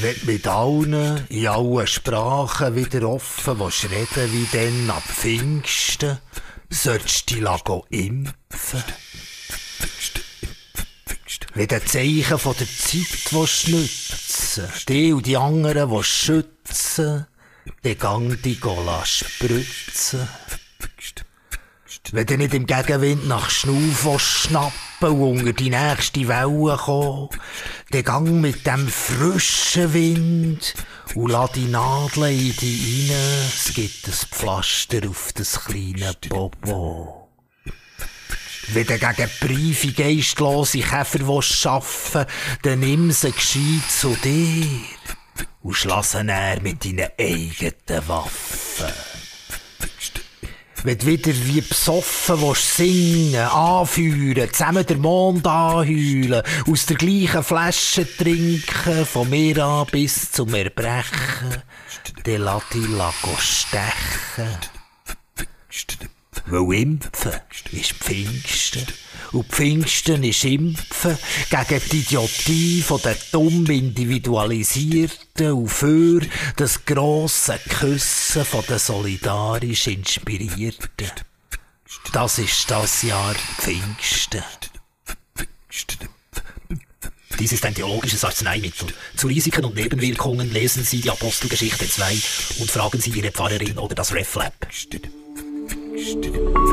Wird mit allen, in allen Sprachen wieder offen, willst reden wie denn ab Pfingsten, sollst du dich impfen. Wie den Zeichen von der Zeit willst nützen, die und die anderen willst schützen, den Gang die Gola spritzen. Wenn du nicht im Gegenwind nach Schnauf willst schnappen und unter die nächste Welle kommen, dann gang mit dem frischen Wind und lass die Nadeln in dich rein. Es gibt ein Pflaster auf das kleine Bobo. Wenn du gegen briefe, geistlose Käfer arbeiten dann nimm sie gescheit zu dir und schloss ihn mit deinen eigenen Waffen. Wenn du wieder wie besoffen willst singen, anführen, zusammen den Mond anheulen, aus der gleichen Flasche trinken, von mir an bis zum Erbrechen, dann lass dich stechen. Weil Impfen ist Pfingsten. Und Pfingsten ist Impfen gegen die Idiotie von den dumm Individualisierten und für das grosse Küssen von den solidarisch Inspirierten. Das ist das Jahr Pfingsten. Dies ist ein theologisches Arzneimittel. Zu Risiken und Nebenwirkungen lesen Sie die Apostelgeschichte 2 und fragen Sie Ihre Pfarrerin oder das RefLab. finished.